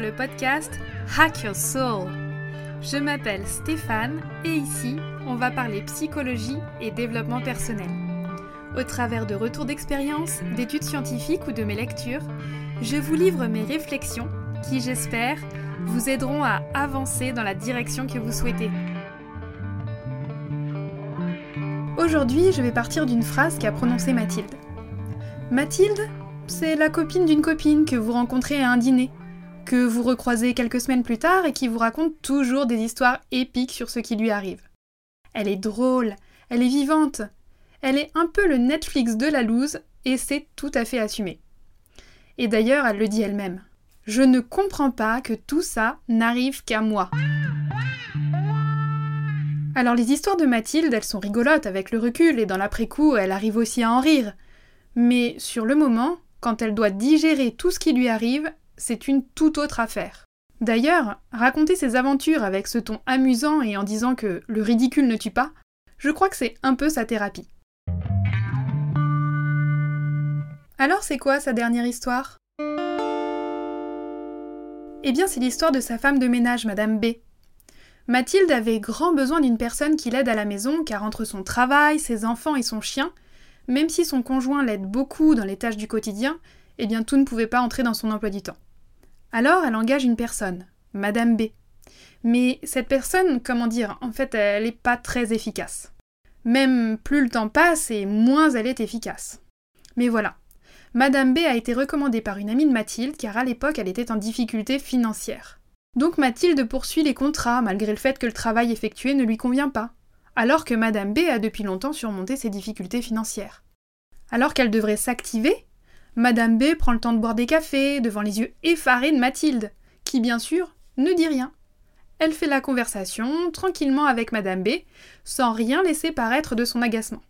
le podcast Hack Your Soul. Je m'appelle Stéphane et ici, on va parler psychologie et développement personnel. Au travers de retours d'expérience, d'études scientifiques ou de mes lectures, je vous livre mes réflexions qui, j'espère, vous aideront à avancer dans la direction que vous souhaitez. Aujourd'hui, je vais partir d'une phrase qu'a prononcée Mathilde. Mathilde, c'est la copine d'une copine que vous rencontrez à un dîner, que vous recroisez quelques semaines plus tard et qui vous raconte toujours des histoires épiques sur ce qui lui arrive. Elle est drôle, elle est vivante, elle est un peu le Netflix de la loose et c'est tout à fait assumé. Et d'ailleurs, elle le dit elle-même. Je ne comprends pas que tout ça n'arrive qu'à moi. Alors les histoires de Mathilde, elles sont rigolotes avec le recul et dans l'après-coup, elle arrive aussi à en rire. Mais sur le moment, quand elle doit digérer tout ce qui lui arrive, c'est une toute autre affaire. D'ailleurs, raconter ses aventures avec ce ton amusant et en disant que le ridicule ne tue pas, je crois que c'est un peu sa thérapie. Alors c'est quoi sa dernière histoire? Eh bien c'est l'histoire de sa femme de ménage, Madame B. Mathilde avait grand besoin d'une personne qui l'aide à la maison car entre son travail, ses enfants et son chien, même si son conjoint l'aide beaucoup dans les tâches du quotidien, eh bien tout ne pouvait pas entrer dans son emploi du temps. Alors elle engage une personne, Madame B. Mais cette personne, comment dire, en fait elle n'est pas très efficace. Même plus le temps passe et moins elle est efficace. Mais voilà. Madame B a été recommandée par une amie de Mathilde car à l'époque elle était en difficulté financière. Donc Mathilde poursuit les contrats malgré le fait que le travail effectué ne lui convient pas alors que Madame B a depuis longtemps surmonté ses difficultés financières. Alors qu'elle devrait s'activer, Madame B prend le temps de boire des cafés devant les yeux effarés de Mathilde, qui bien sûr ne dit rien. Elle fait la conversation tranquillement avec Madame B, sans rien laisser paraître de son agacement.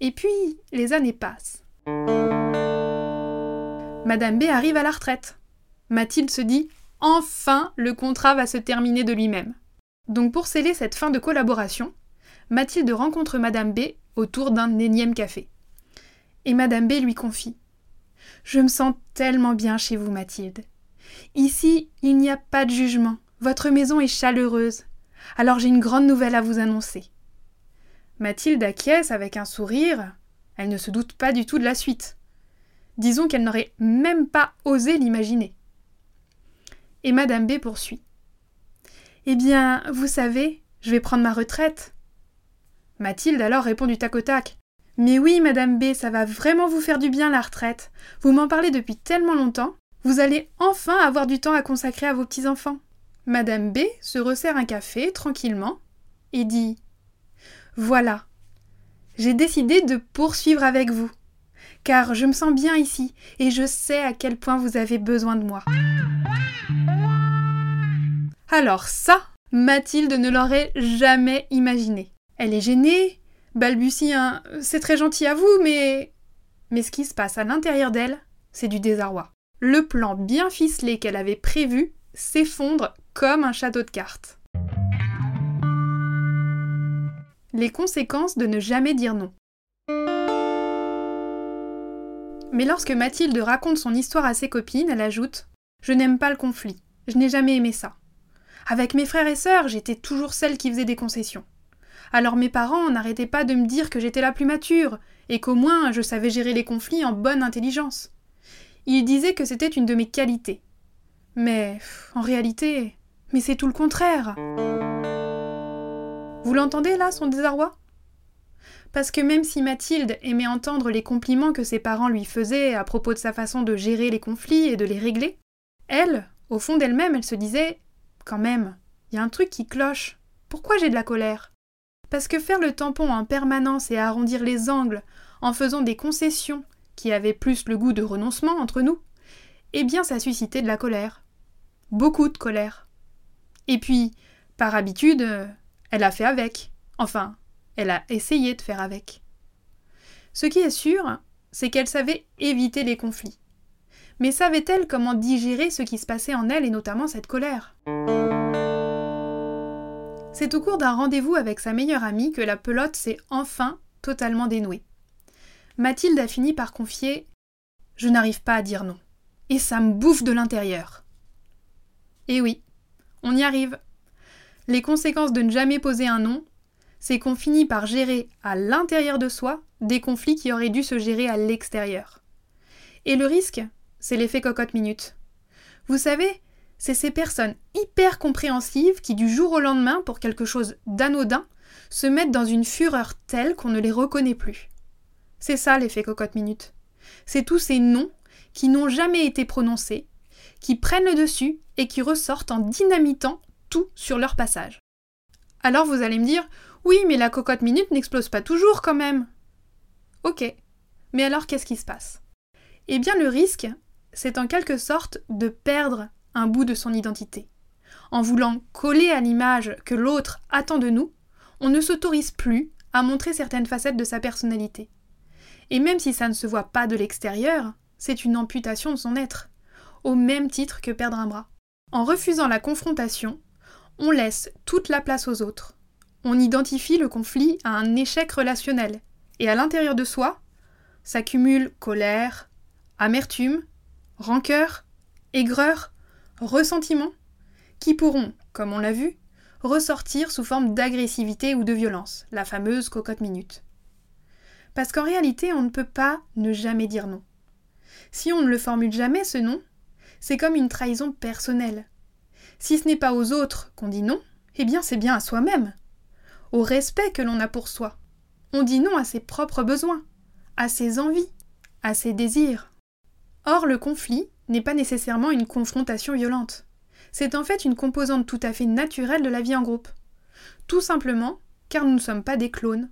Et puis, les années passent. Madame B arrive à la retraite. Mathilde se dit Enfin, le contrat va se terminer de lui-même. Donc pour sceller cette fin de collaboration, Mathilde rencontre Madame B autour d'un énième café. Et Madame B lui confie Je me sens tellement bien chez vous, Mathilde. Ici, il n'y a pas de jugement. Votre maison est chaleureuse. Alors j'ai une grande nouvelle à vous annoncer. Mathilde acquiesce avec un sourire. Elle ne se doute pas du tout de la suite. Disons qu'elle n'aurait même pas osé l'imaginer. Et Madame B poursuit. Eh bien, vous savez, je vais prendre ma retraite. Mathilde alors répond du tac au tac. Mais oui, Madame B, ça va vraiment vous faire du bien la retraite. Vous m'en parlez depuis tellement longtemps. Vous allez enfin avoir du temps à consacrer à vos petits-enfants. Madame B se resserre un café tranquillement et dit Voilà, j'ai décidé de poursuivre avec vous, car je me sens bien ici et je sais à quel point vous avez besoin de moi. Alors ça, Mathilde ne l'aurait jamais imaginé. Elle est gênée, balbutie un C'est très gentil à vous, mais. Mais ce qui se passe à l'intérieur d'elle, c'est du désarroi. Le plan bien ficelé qu'elle avait prévu s'effondre comme un château de cartes. Les conséquences de ne jamais dire non. Mais lorsque Mathilde raconte son histoire à ses copines, elle ajoute Je n'aime pas le conflit. Je n'ai jamais aimé ça. Avec mes frères et sœurs, j'étais toujours celle qui faisait des concessions. Alors mes parents n'arrêtaient pas de me dire que j'étais la plus mature, et qu'au moins je savais gérer les conflits en bonne intelligence. Ils disaient que c'était une de mes qualités. Mais en réalité, mais c'est tout le contraire. Vous l'entendez là, son désarroi? Parce que même si Mathilde aimait entendre les compliments que ses parents lui faisaient à propos de sa façon de gérer les conflits et de les régler, elle, au fond d'elle-même, elle se disait Quand même, il y a un truc qui cloche. Pourquoi j'ai de la colère? Parce que faire le tampon en permanence et arrondir les angles en faisant des concessions qui avaient plus le goût de renoncement entre nous, eh bien ça suscitait de la colère. Beaucoup de colère. Et puis, par habitude, elle a fait avec. Enfin, elle a essayé de faire avec. Ce qui est sûr, c'est qu'elle savait éviter les conflits. Mais savait-elle comment digérer ce qui se passait en elle et notamment cette colère? C'est au cours d'un rendez-vous avec sa meilleure amie que la pelote s'est enfin totalement dénouée. Mathilde a fini par confier Je n'arrive pas à dire non. Et ça me bouffe de l'intérieur. Et oui, on y arrive. Les conséquences de ne jamais poser un non, c'est qu'on finit par gérer à l'intérieur de soi des conflits qui auraient dû se gérer à l'extérieur. Et le risque, c'est l'effet cocotte minute. Vous savez, c'est ces personnes hyper compréhensives qui du jour au lendemain, pour quelque chose d'anodin, se mettent dans une fureur telle qu'on ne les reconnaît plus. C'est ça l'effet cocotte minute. C'est tous ces noms qui n'ont jamais été prononcés, qui prennent le dessus et qui ressortent en dynamitant tout sur leur passage. Alors vous allez me dire, oui, mais la cocotte minute n'explose pas toujours quand même. Ok, mais alors qu'est-ce qui se passe? Eh bien le risque, c'est en quelque sorte de perdre bout de son identité. En voulant coller à l'image que l'autre attend de nous, on ne s'autorise plus à montrer certaines facettes de sa personnalité. Et même si ça ne se voit pas de l'extérieur, c'est une amputation de son être, au même titre que perdre un bras. En refusant la confrontation, on laisse toute la place aux autres. On identifie le conflit à un échec relationnel, et à l'intérieur de soi, s'accumulent colère, amertume, rancœur, aigreur, ressentiment, qui pourront, comme on l'a vu, ressortir sous forme d'agressivité ou de violence, la fameuse cocotte minute. Parce qu'en réalité, on ne peut pas ne jamais dire non. Si on ne le formule jamais, ce non, c'est comme une trahison personnelle. Si ce n'est pas aux autres qu'on dit non, eh bien c'est bien à soi-même, au respect que l'on a pour soi. On dit non à ses propres besoins, à ses envies, à ses désirs. Or, le conflit n'est pas nécessairement une confrontation violente. C'est en fait une composante tout à fait naturelle de la vie en groupe. Tout simplement car nous ne sommes pas des clones.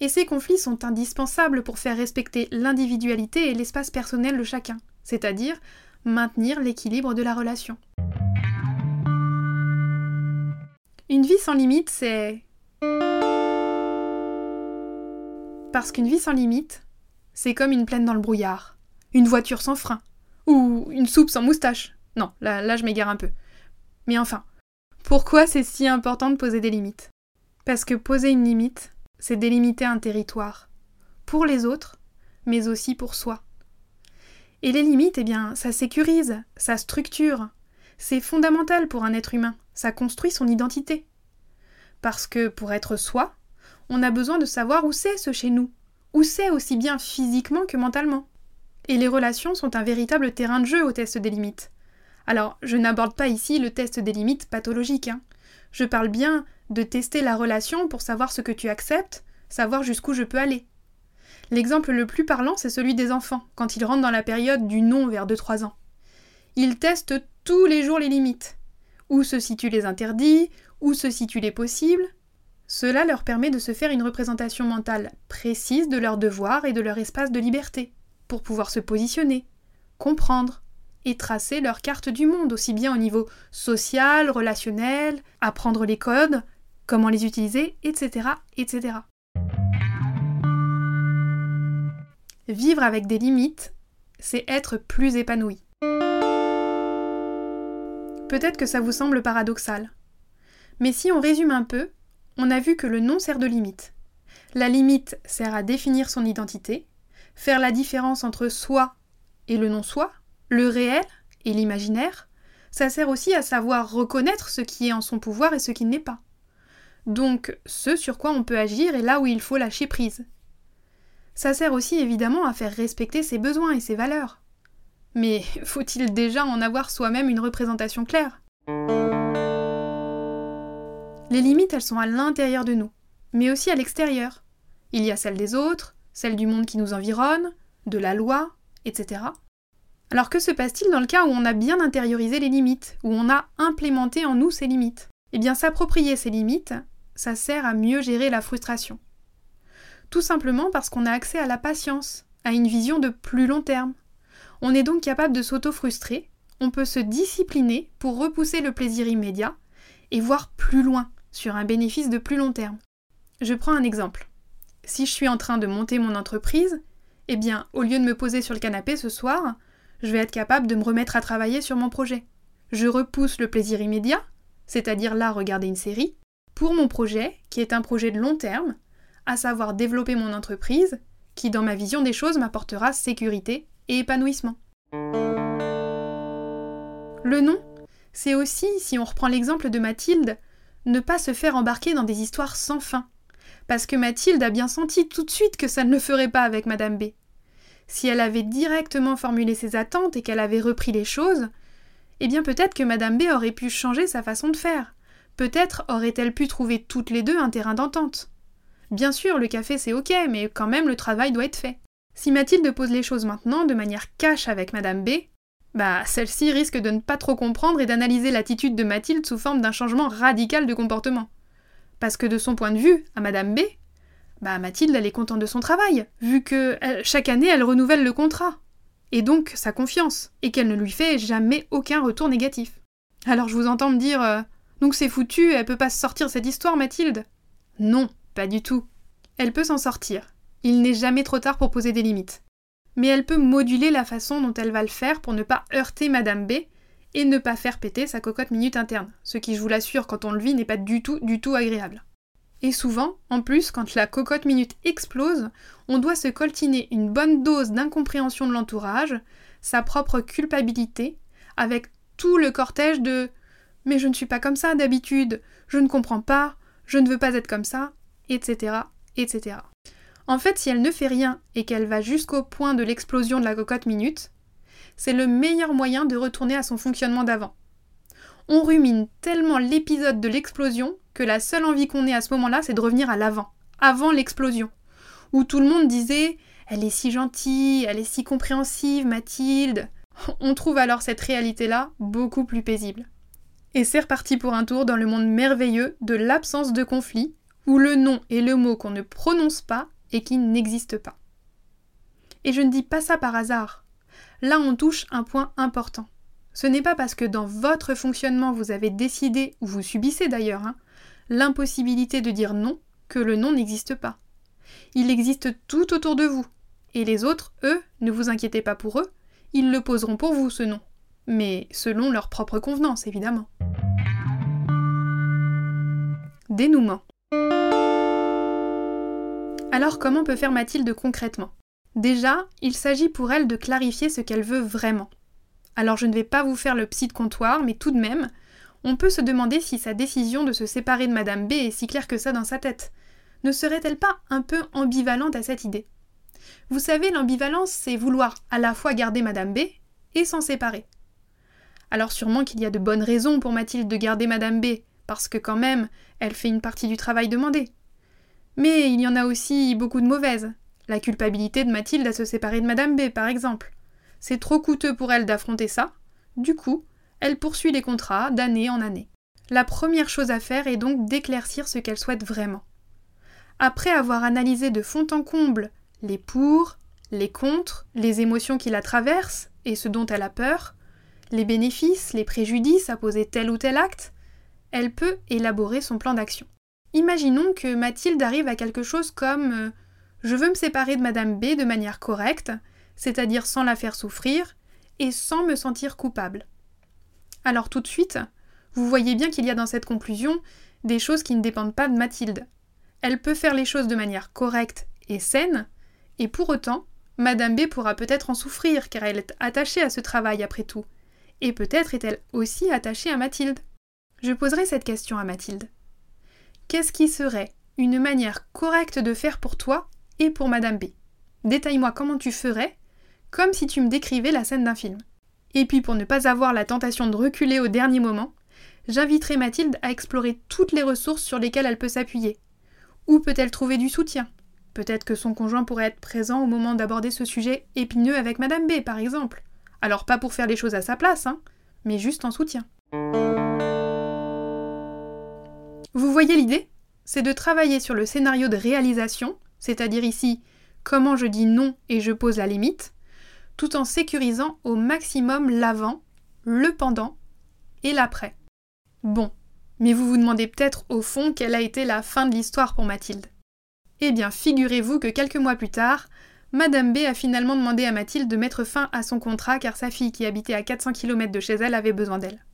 Et ces conflits sont indispensables pour faire respecter l'individualité et l'espace personnel de chacun, c'est-à-dire maintenir l'équilibre de la relation. Une vie sans limite, c'est... Parce qu'une vie sans limite, c'est comme une plaine dans le brouillard, une voiture sans frein, ou une soupe sans moustache. Non, là, je m'égare un peu. Mais enfin, pourquoi c'est si important de poser des limites? Parce que poser une limite, c'est délimiter un territoire, pour les autres, mais aussi pour soi. Et les limites, eh bien, ça sécurise, ça structure. C'est fondamental pour un être humain, ça construit son identité. Parce que pour être soi, on a besoin de savoir où c'est ce chez nous, où c'est aussi bien physiquement que mentalement. Et les relations sont un véritable terrain de jeu au test des limites. Alors, je n'aborde pas ici le test des limites pathologiques. Hein. Je parle bien de tester la relation pour savoir ce que tu acceptes, savoir jusqu'où je peux aller. L'exemple le plus parlant, c'est celui des enfants, quand ils rentrent dans la période du non vers 2-3 ans. Ils testent tous les jours les limites. Où se situent les interdits, où se situent les possibles. Cela leur permet de se faire une représentation mentale précise de leurs devoirs et de leur espace de liberté, pour pouvoir se positionner, comprendre, et tracer leur carte du monde, aussi bien au niveau social, relationnel, apprendre les codes, comment les utiliser, etc. etc. Vivre avec des limites, c'est être plus épanoui. Peut-être que ça vous semble paradoxal. Mais si on résume un peu, on a vu que le nom sert de limite. La limite sert à définir son identité, faire la différence entre soi et le non-soi, le réel et l'imaginaire, ça sert aussi à savoir reconnaître ce qui est en son pouvoir et ce qui n'est pas. Donc ce sur quoi on peut agir et là où il faut lâcher prise. Ça sert aussi évidemment à faire respecter ses besoins et ses valeurs. Mais faut-il déjà en avoir soi-même une représentation claire? Les limites, elles sont à l'intérieur de nous, mais aussi à l'extérieur. Il y a celles des autres, celles du monde qui nous environne, de la loi, etc. Alors que se passe-t-il dans le cas où on a bien intériorisé les limites, où on a implémenté en nous ces limites? Eh bien s'approprier ces limites, ça sert à mieux gérer la frustration. Tout simplement parce qu'on a accès à la patience, à une vision de plus long terme. On est donc capable de s'auto-frustrer, on peut se discipliner pour repousser le plaisir immédiat et voir plus loin, sur un bénéfice de plus long terme. Je prends un exemple. Si je suis en train de monter mon entreprise, eh bien, au lieu de me poser sur le canapé ce soir, je vais être capable de me remettre à travailler sur mon projet. Je repousse le plaisir immédiat, c'est-à-dire là regarder une série, pour mon projet, qui est un projet de long terme, à savoir développer mon entreprise, qui dans ma vision des choses m'apportera sécurité et épanouissement. Le nom, C'est aussi, si on reprend l'exemple de Mathilde, ne pas se faire embarquer dans des histoires sans fin. Parce que Mathilde a bien senti tout de suite que ça ne le ferait pas avec Madame B. Si elle avait directement formulé ses attentes et qu'elle avait repris les choses, eh bien peut-être que Madame B aurait pu changer sa façon de faire. Peut-être aurait-elle pu trouver toutes les deux un terrain d'entente. Bien sûr, le café c'est ok, mais quand même le travail doit être fait. Si Mathilde pose les choses maintenant de manière cash avec Madame B, bah celle-ci risque de ne pas trop comprendre et d'analyser l'attitude de Mathilde sous forme d'un changement radical de comportement. Parce que de son point de vue, à Madame B, bah Mathilde elle est contente de son travail, vu que chaque année elle renouvelle le contrat. Et donc sa confiance, et qu'elle ne lui fait jamais aucun retour négatif. Alors je vous entends me dire euh, Donc c'est foutu, elle peut pas se sortir cette histoire, Mathilde? Non, pas du tout. Elle peut s'en sortir. Il n'est jamais trop tard pour poser des limites. Mais elle peut moduler la façon dont elle va le faire pour ne pas heurter Madame B et ne pas faire péter sa cocotte minute interne, ce qui, je vous l'assure, quand on le vit, n'est pas du tout, du tout agréable. Et souvent, en plus, quand la cocotte minute explose, on doit se coltiner une bonne dose d'incompréhension de l'entourage, sa propre culpabilité, avec tout le cortège de Mais je ne suis pas comme ça d'habitude, je ne comprends pas, je ne veux pas être comme ça, etc., etc. En fait, si elle ne fait rien et qu'elle va jusqu'au point de l'explosion de la cocotte minute, c'est le meilleur moyen de retourner à son fonctionnement d'avant. On rumine tellement l'épisode de l'explosion que la seule envie qu'on ait à ce moment-là, c'est de revenir à l'avant, avant, l'explosion, où tout le monde disait Elle est si gentille, elle est si compréhensive, Mathilde. On trouve alors cette réalité-là beaucoup plus paisible. Et c'est reparti pour un tour dans le monde merveilleux de l'absence de conflit, où le nom est le mot qu'on ne prononce pas et qui n'existe pas. Et je ne dis pas ça par hasard. Là, on touche un point important. Ce n'est pas parce que dans votre fonctionnement vous avez décidé, ou vous subissez d'ailleurs, hein, l'impossibilité de dire non que le non n'existe pas. Il existe tout autour de vous. Et les autres, eux, ne vous inquiétez pas pour eux, ils le poseront pour vous ce non. Mais selon leur propre convenance, évidemment. Dénouement. Alors comment peut faire Mathilde concrètement? Déjà, il s'agit pour elle de clarifier ce qu'elle veut vraiment. Alors je ne vais pas vous faire le psy de comptoir, mais tout de même, on peut se demander si sa décision de se séparer de Madame B est si claire que ça dans sa tête. Ne serait-elle pas un peu ambivalente à cette idée? Vous savez, l'ambivalence, c'est vouloir à la fois garder Madame B et s'en séparer. Alors sûrement qu'il y a de bonnes raisons pour Mathilde de garder Madame B, parce que quand même, elle fait une partie du travail demandé. Mais il y en a aussi beaucoup de mauvaises. La culpabilité de Mathilde à se séparer de Madame B, par exemple. C'est trop coûteux pour elle d'affronter ça. Du coup, elle poursuit les contrats d'année en année. La première chose à faire est donc d'éclaircir ce qu'elle souhaite vraiment. Après avoir analysé de fond en comble les pour, les contre, les émotions qui la traversent et ce dont elle a peur, les bénéfices, les préjudices à poser tel ou tel acte, elle peut élaborer son plan d'action. Imaginons que Mathilde arrive à quelque chose comme euh, Je veux me séparer de Madame B de manière correcte, c'est-à-dire sans la faire souffrir, et sans me sentir coupable. Alors tout de suite, vous voyez bien qu'il y a dans cette conclusion des choses qui ne dépendent pas de Mathilde. Elle peut faire les choses de manière correcte et saine, et pour autant, Madame B pourra peut-être en souffrir car elle est attachée à ce travail après tout. Et peut-être est-elle aussi attachée à Mathilde. Je poserai cette question à Mathilde. Qu'est-ce qui serait une manière correcte de faire pour toi et pour Madame B Détaille-moi comment tu ferais, comme si tu me décrivais la scène d'un film. Et puis pour ne pas avoir la tentation de reculer au dernier moment, j'inviterai Mathilde à explorer toutes les ressources sur lesquelles elle peut s'appuyer. Où peut-elle trouver du soutien? Peut-être que son conjoint pourrait être présent au moment d'aborder ce sujet épineux avec Madame B, par exemple. Alors pas pour faire les choses à sa place, hein, mais juste en soutien. Vous voyez l'idée? C'est de travailler sur le scénario de réalisation, c'est-à-dire ici comment je dis non et je pose la limite, tout en sécurisant au maximum l'avant, le pendant et l'après. Bon, mais vous vous demandez peut-être au fond quelle a été la fin de l'histoire pour Mathilde. Eh bien, figurez-vous que quelques mois plus tard, Madame B a finalement demandé à Mathilde de mettre fin à son contrat car sa fille qui habitait à 400 km de chez elle avait besoin d'elle.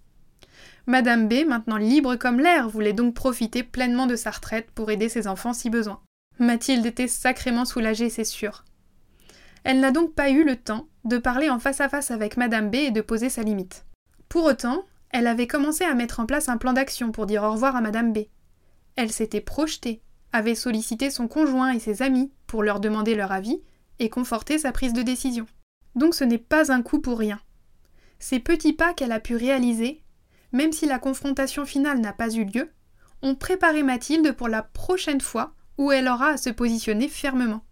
Madame B, maintenant libre comme l'air, voulait donc profiter pleinement de sa retraite pour aider ses enfants si besoin. Mathilde était sacrément soulagée, c'est sûr. Elle n'a donc pas eu le temps de parler en face à face avec Madame B et de poser sa limite. Pour autant, Elle avait commencé à mettre en place un plan d'action pour dire au revoir à Madame B. Elle s'était projetée, avait sollicité son conjoint et ses amis pour leur demander leur avis et conforter sa prise de décision. Donc ce n'est pas un coup pour rien. Ces petits pas qu'elle a pu réaliser, même si la confrontation finale n'a pas eu lieu, ont préparé Mathilde pour la prochaine fois où elle aura à se positionner fermement.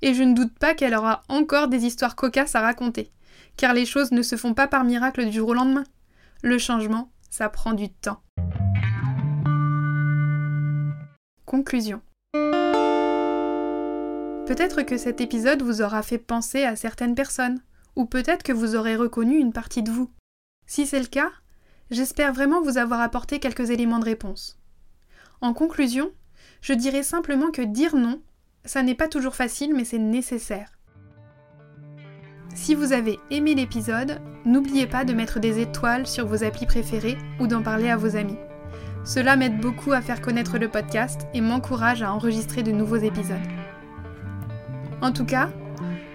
Et je ne doute pas qu'elle aura encore des histoires cocasses à raconter, car les choses ne se font pas par miracle du jour au lendemain. Le changement, ça prend du temps. Conclusion. Peut-être que cet épisode vous aura fait penser à certaines personnes, ou peut-être que vous aurez reconnu une partie de vous. Si c'est le cas, j'espère vraiment vous avoir apporté quelques éléments de réponse. En conclusion, je dirais simplement que dire non, ça n'est pas toujours facile, mais c'est nécessaire. Si vous avez aimé l'épisode, n'oubliez pas de mettre des étoiles sur vos applis préférés ou d'en parler à vos amis. Cela m'aide beaucoup à faire connaître le podcast et m'encourage à enregistrer de nouveaux épisodes. En tout cas,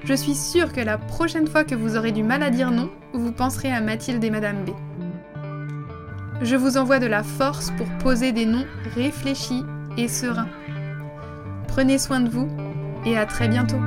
je suis sûre que la prochaine fois que vous aurez du mal à dire non, vous penserez à Mathilde et Madame B. Je vous envoie de la force pour poser des noms réfléchis et sereins. Prenez soin de vous et à très bientôt.